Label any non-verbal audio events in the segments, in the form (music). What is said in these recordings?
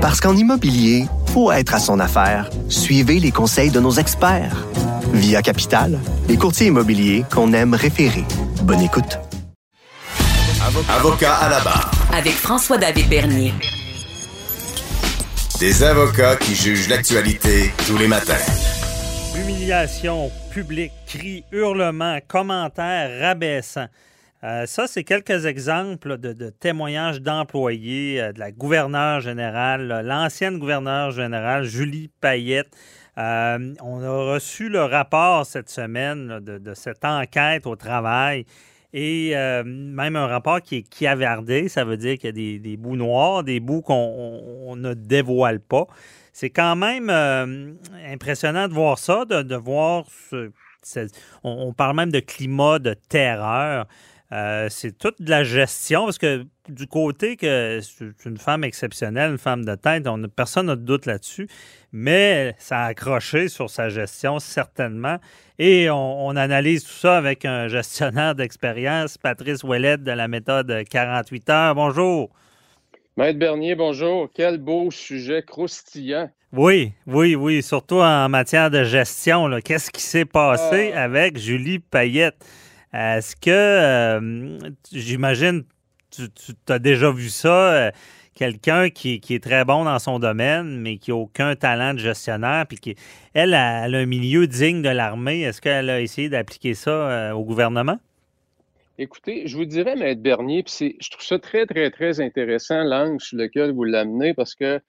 Parce qu'en immobilier, faut être à son affaire. Suivez les conseils de nos experts. Via Capital, les courtiers immobiliers qu'on aime référer. Bonne écoute. Avocat à la barre. Avec François-David Bernier. Des avocats qui jugent l'actualité tous les matins. Humiliation publique, cris, hurlements, commentaires rabaissants. Euh, ça, c'est quelques exemples de, témoignages d'employés euh, de la gouverneure générale, l'ancienne gouverneure générale, Julie Payette. Euh, on a reçu le rapport cette semaine de, cette enquête au travail et même un rapport qui est chiavardé, ça veut dire qu'il y a des, bouts noirs, des bouts qu'on ne dévoile pas. C'est quand même impressionnant de voir ça, de, voir ce, on, parle même de climat de terreur. Euh, c'est toute de la gestion, parce que du côté que c'est une femme exceptionnelle, une femme de tête, on, personne n'a de doute là-dessus, mais ça a accroché sur sa gestion, certainement. Et on, analyse tout ça avec un gestionnaire d'expérience, Patrice Ouellette de la méthode 48 heures. Bonjour. Maître Bernier, bonjour. Quel beau sujet croustillant. Oui, oui, oui, surtout en matière de gestion. Qu'est-ce qui s'est passé ah. avec Julie Payette? Est-ce que, euh, j'imagine, tu, as déjà vu ça, euh, quelqu'un qui, est très bon dans son domaine, mais qui n'a aucun talent de gestionnaire, puis qui, elle, a, un milieu digne de l'armée. Est-ce qu'elle a essayé d'appliquer ça euh, au gouvernement? Écoutez, je vous dirais, Maître Bernier, puis je trouve ça très, très, très intéressant, l'angle sur lequel vous l'amenez, parce que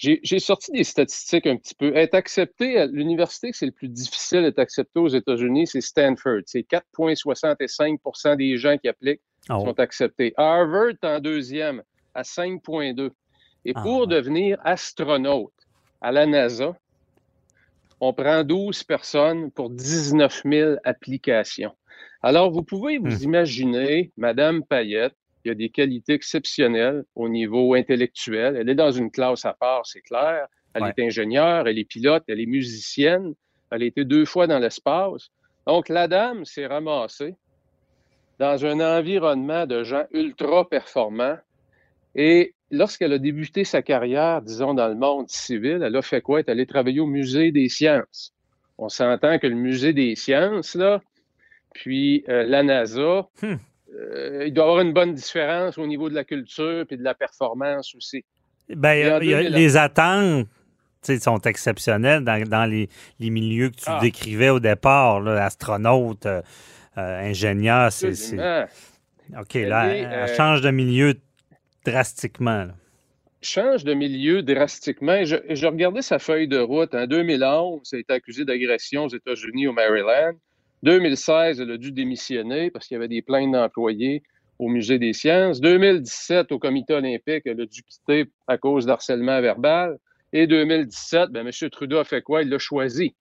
j'ai sorti des statistiques un petit peu. Être accepté à l'université, c'est le plus difficile d'être accepté aux États-Unis, c'est Stanford. C'est 4,65% des gens qui appliquent ah sont acceptés. Harvard en deuxième, à 5,2. Et ah pour devenir astronaute à la NASA, on prend 12 personnes pour 19 000 applications. Alors, vous pouvez vous hmm. imaginer, Madame Payette, il y a des qualités exceptionnelles au niveau intellectuel. Elle est dans une classe à part, c'est clair. Elle est ingénieure, elle est pilote, elle est musicienne. Elle a été deux fois dans l'espace. Donc, la dame s'est ramassée dans un environnement de gens ultra performants. Et lorsqu'elle a débuté sa carrière, disons, dans le monde civil, elle a fait quoi? Elle est allée travailler au Musée des sciences. On s'entend que le Musée des sciences, là, puis euh, la NASA, hmm. Euh, il doit y avoir une bonne différence au niveau de la culture et de la performance aussi. Bien, les attentes sont exceptionnelles dans, les, milieux que tu ah. décrivais au départ, là, astronaute, euh, euh, ingénieur. C'est, OK, là, elle, change de milieu drastiquement. Change de milieu drastiquement. Je, regardais sa feuille de route. En 2011, elle a été accusée d'agression aux États-Unis, au Maryland. 2016, elle a dû démissionner parce qu'il y avait des plaintes d'employés au Musée des sciences. 2017, au Comité olympique, elle a dû quitter à cause d'harcèlement verbal. Et 2017, ben, M. Trudeau a fait quoi? Il l'a choisi.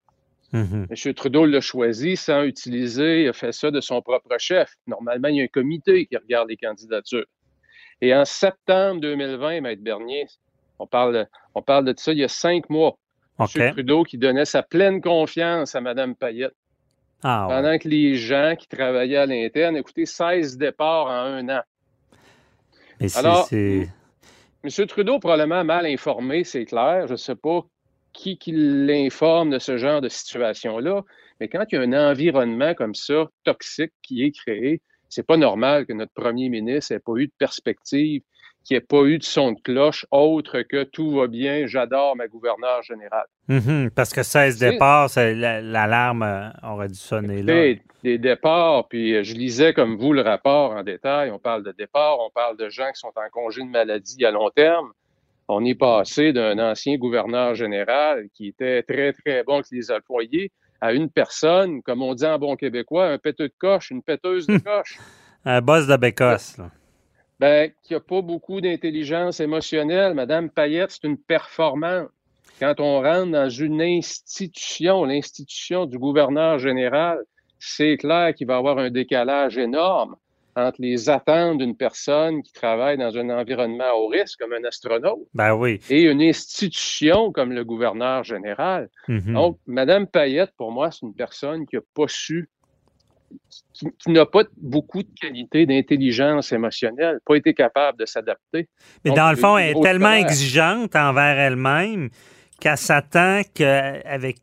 Mm-hmm. M. Trudeau l'a choisi sans utiliser, il a fait ça de son propre chef. Normalement, il y a un comité qui regarde les candidatures. Et en septembre 2020, Maître Bernier, on parle, on parle de ça il y a cinq mois. M. Trudeau qui donnait sa pleine confiance à Mme Payette. Ah, Pendant que les gens qui travaillaient à l'interne, écoutez, 16 départs en un an. Alors, M. Trudeau, probablement mal informé, c'est clair. Je ne sais pas qui, qui l'informe de ce genre de situation-là, mais quand il y a un environnement comme ça, toxique, qui est créé, c'est pas normal que notre premier ministre n'ait pas eu de perspective qu'il n'y ait pas eu de son de cloche autre que tout va bien, j'adore ma gouverneure générale. Mhm, parce que 16 départs, l'alarme euh, aurait dû sonner là. Des départs, puis euh, je lisais comme vous le rapport en détail. On parle de départs, on parle de gens qui sont en congé de maladie à long terme. On est passé d'un ancien gouverneur général qui était très, très bon avec les employés à une personne, comme on dit en bon québécois, un péteux de coche, une péteuse de (laughs) coche. un boss de bécosse. Là ben, qui n'a pas beaucoup d'intelligence émotionnelle. Madame Payette, c'est une performance. Quand on rentre dans une institution, l'institution du gouverneur général, c'est clair qu'il va y avoir un décalage énorme entre les attentes d'une personne qui travaille dans un environnement au risque, comme un astronaute, ben oui. et une institution comme le gouverneur général. Mm-hmm. Donc, Madame Payette, pour moi, c'est une personne qui n'a pas su qui, n'a pas beaucoup de qualité d'intelligence émotionnelle, pas été capable de s'adapter. Mais dans le fond, elle est tellement exigeante envers elle-même qu'elle s'attend qu'avec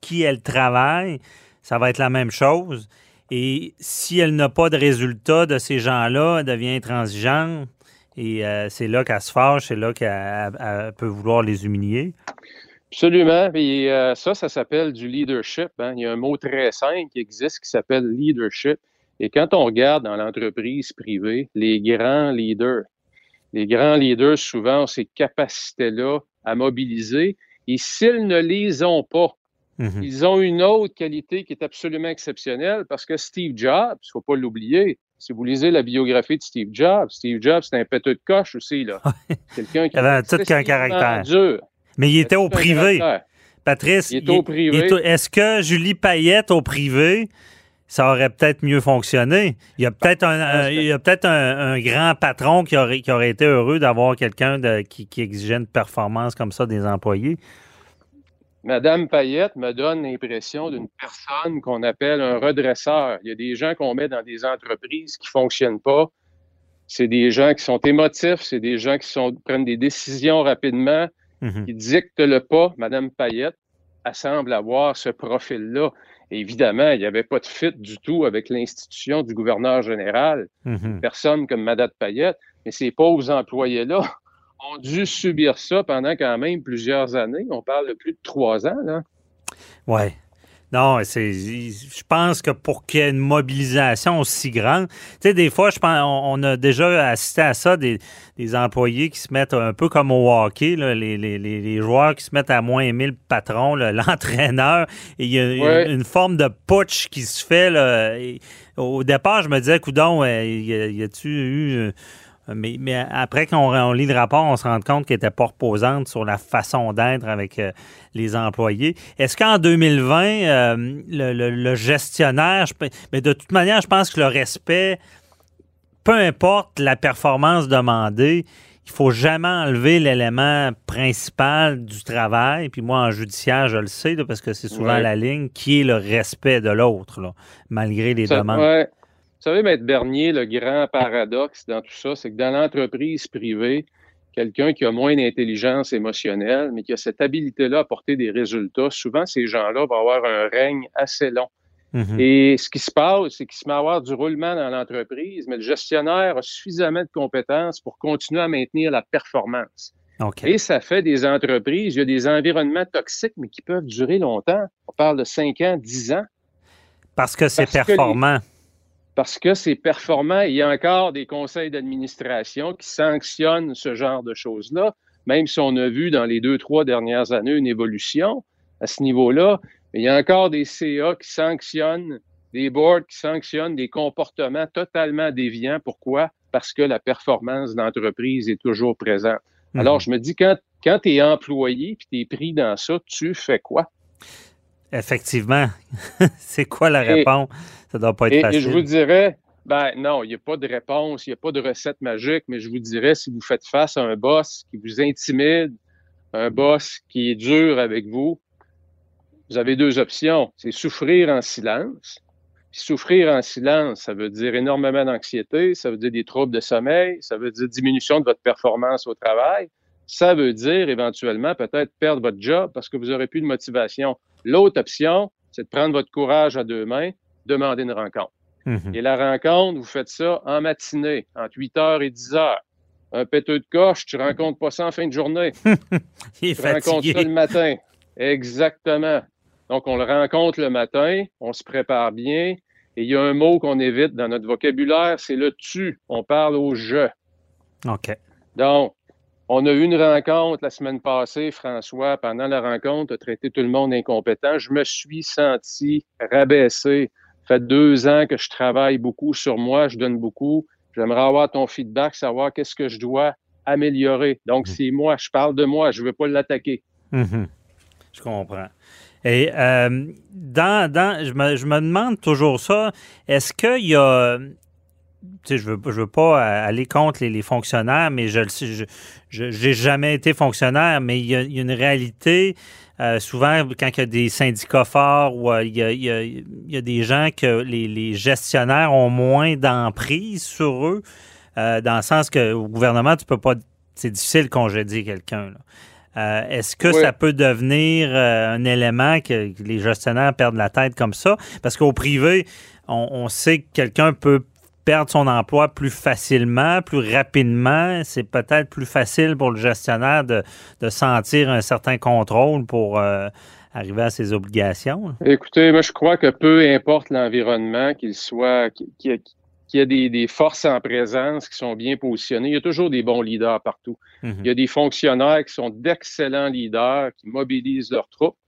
qui elle travaille, ça va être la même chose. Et si elle n'a pas de résultat de ces gens-là, elle devient intransigeante. Et euh, c'est là qu'elle se fâche, c'est là qu'elle peut vouloir les humilier. Absolument. Et euh, ça, ça s'appelle du leadership. Hein. Il y a un mot très simple qui existe qui s'appelle leadership. Et quand on regarde dans l'entreprise privée, les grands leaders, les grands leaders souvent ont ces capacités-là à mobiliser. Et s'ils ne les ont pas, mhm. ils ont une autre qualité qui est absolument exceptionnelle parce que Steve Jobs, il ne faut pas l'oublier, si vous lisez la biographie de Steve Jobs, Steve Jobs, c'est un péteux de coche aussi. là. (laughs) Quelqu'un qui avait tout qu'un caractère. Dur. Mais il était au privé. Patrice, il était au privé. Est-ce que Julie Payette au privé, ça aurait peut-être mieux fonctionné? Il y a peut-être un, peut un, grand patron qui aurait, qui aurait été heureux d'avoir quelqu'un qui, qui exigeait une performance comme ça des employés. Madame Payette me donne l'impression d'une personne qu'on appelle un redresseur. Il y a des gens qu'on met dans des entreprises qui ne fonctionnent pas. C'est des gens qui sont émotifs, c'est des gens qui sont, prennent des décisions rapidement, Mhm. qui dicte le pas, Mme Payette, elle semble avoir ce profil-là. Évidemment, il n'y avait pas de fit du tout avec l'institution du gouverneur général. Mhm. Personne comme Mme Payette, mais ces pauvres employés-là (laughs) ont dû subir ça pendant quand même plusieurs années. On parle de plus de trois ans, là. Ouais. Non, c'est. Je pense que pour qu'il y ait une mobilisation aussi grande, tu sais, des fois, je pense, on, a déjà assisté à ça, des, employés qui se mettent un peu comme au hockey, les, joueurs qui se mettent à moins aimer le patron, (laughs) l'entraîneur, et il y a une, forme de putsch qui se fait. Là, au départ, je me disais, coudon, y a-tu eu mais, après qu'on lit le rapport, on se rend compte qu'elle n'était pas reposante sur la façon d'être avec euh, les employés. Est-ce qu'en 2020, euh, le, gestionnaire, mais de toute manière, je pense que le respect, peu importe la performance demandée, il faut jamais enlever l'élément principal du travail. Puis moi, en judiciaire, je le sais, parce que c'est souvent la ligne, qui est le respect de l'autre, malgré les demandes. Vous savez, Maître Bernier, le grand paradoxe dans tout ça, c'est que dans l'entreprise privée, quelqu'un qui a moins d'intelligence émotionnelle, mais qui a cette habilité-là à porter des résultats, souvent ces gens-là vont avoir un règne assez long. Mhm. Et ce qui se passe, c'est qu'il se met à avoir du roulement dans l'entreprise, mais le gestionnaire a suffisamment de compétences pour continuer à maintenir la performance. Et ça fait des entreprises, il y a des environnements toxiques, mais qui peuvent durer longtemps. On parle de 5 ans, 10 ans. Parce que c'est performant parce que c'est performant. Il y a encore des conseils d'administration qui sanctionnent ce genre de choses-là, même si on a vu dans les deux, trois dernières années une évolution à ce niveau-là. il y a encore des CA qui sanctionnent, des boards qui sanctionnent des comportements totalement déviants. Pourquoi? Parce que la performance d'entreprise est toujours présente. Mhm. Alors, je me dis, quand, quand tu es employé et tu es pris dans ça, tu fais quoi? Effectivement. (laughs) c'est quoi la réponse? Ça doit pas être facile. Et je vous dirais, ben non, il n'y a pas de réponse, il n'y a pas de recette magique, mais je vous dirais, si vous faites face à un boss qui vous intimide, un boss qui est dur avec vous, vous avez deux options. C'est souffrir en silence. souffrir en silence, ça veut dire énormément d'anxiété, ça veut dire des troubles de sommeil, ça veut dire diminution de votre performance au travail. Ça veut dire éventuellement peut-être perdre votre job parce que vous n'aurez plus de motivation. L'autre option, c'est de prendre votre courage à deux mains, demander une rencontre. Mhm. Et la rencontre, vous faites ça en matinée, entre 8 h et 10 h. Un péteux de coche, tu rencontres pas ça en fin de journée. (laughs) Il est tu rencontres ça le matin. Exactement. Donc, on le rencontre le matin, on se prépare bien. Et il y a un mot qu'on évite dans notre vocabulaire, c'est le tu. On parle au je. OK. Donc, on a eu une rencontre la semaine passée, François. Pendant la rencontre, a traité tout le monde incompétent. Je me suis senti rabaissé. Ça fait deux ans que je travaille beaucoup sur moi, je donne beaucoup. J'aimerais avoir ton feedback, savoir qu'est-ce que je dois améliorer. Donc, mmh. c'est moi, je parle de moi, je ne veux pas l'attaquer. Mmh je comprends. Et euh, dans, dans je, me, je, me, demande toujours ça, est-ce qu'il y a je ne veux, je veux pas aller contre les, fonctionnaires, mais je n'ai jamais été fonctionnaire, mais il y a, une réalité. Euh, souvent, quand il y a des syndicats forts ou il, y a, des gens que les, gestionnaires ont moins d'emprise sur eux, euh, dans le sens que au gouvernement, tu peux pas. C'est difficile de congédier quelqu'un. Euh, est-ce que ça peut devenir un élément que les gestionnaires perdent la tête comme ça? Parce qu'au privé, on, sait que quelqu'un peut perdre son emploi plus facilement, plus rapidement. C'est peut-être plus facile pour le gestionnaire de, sentir un certain contrôle pour euh, arriver à ses obligations. Écoutez, moi je crois que peu importe l'environnement, qu'il soit, qu'il y a des, forces en présence qui sont bien positionnées. Il y a toujours des bons leaders partout. Mhm. Il y a des fonctionnaires qui sont d'excellents leaders, qui mobilisent leurs troupes,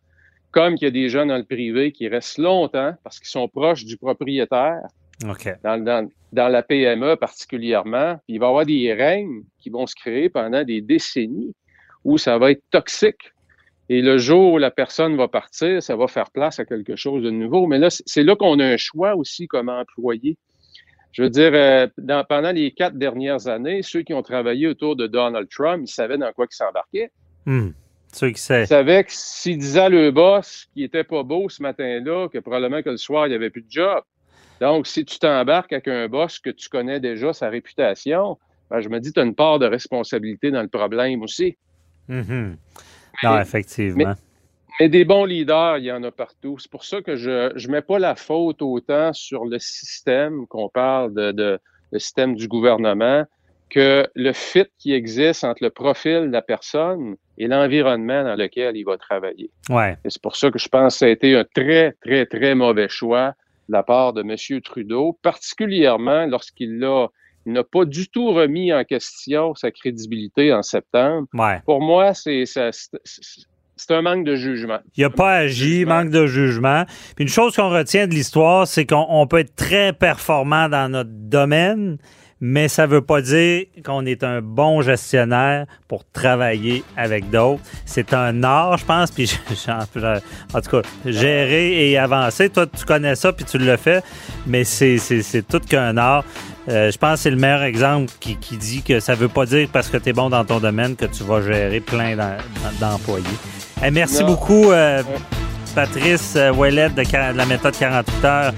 comme il y a des gens dans le privé qui restent longtemps parce qu'ils sont proches du propriétaire dans, la PME particulièrement. il va y avoir des règnes qui vont se créer pendant des décennies où ça va être toxique. Et le jour où la personne va partir, ça va faire place à quelque chose de nouveau. Mais là, c'est là qu'on a un choix aussi comme employé. Je veux dire, euh, pendant les quatre dernières années, ceux qui ont travaillé autour de Donald Trump, ils savaient dans quoi ils s'embarquaient. Hmm. Ceux qui Ils savaient que s'ils disaient à le boss qui était pas beau ce matin-là, que probablement que le soir, il n'y avait plus de job, donc, si tu t'embarques avec un boss que tu connais déjà, sa réputation, ben, je me dis, tu as une part de responsabilité dans le problème aussi. Mm-hmm. Non, effectivement. Mais, des bons leaders, il y en a partout. C'est pour ça que je ne mets pas la faute autant sur le système, qu'on parle de, le système du gouvernement, que le fit qui existe entre le profil de la personne et l'environnement dans lequel il va travailler. Ouais. Et c'est pour ça que je pense que ça a été un très, très, très mauvais choix de la part de M. Trudeau, particulièrement lorsqu'il n'a pas du tout remis en question sa crédibilité en septembre. Pour moi, c'est c'est un manque de jugement. Il n'a pas agi, manque de jugement. Puis une chose qu'on retient de l'histoire, c'est qu'on peut être très performant dans notre domaine, mais ça ne veut pas dire qu'on est un bon gestionnaire pour travailler avec d'autres. C'est un art, je pense, puis (laughs) en tout cas, gérer et avancer. Toi, tu connais ça, puis tu le fais, mais c'est tout qu'un art. Euh, je pense que c'est le meilleur exemple qui, dit que ça ne veut pas dire parce que tu es bon dans ton domaine que tu vas gérer plein d'employés. merci beaucoup, euh, Patrice euh, Ouellet de, de la méthode 48 heures.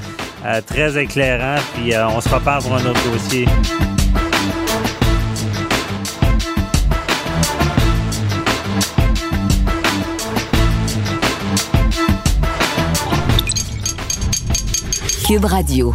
Euh, très éclairant. Puis euh, on se reparle pour un autre dossier. Cube Radio.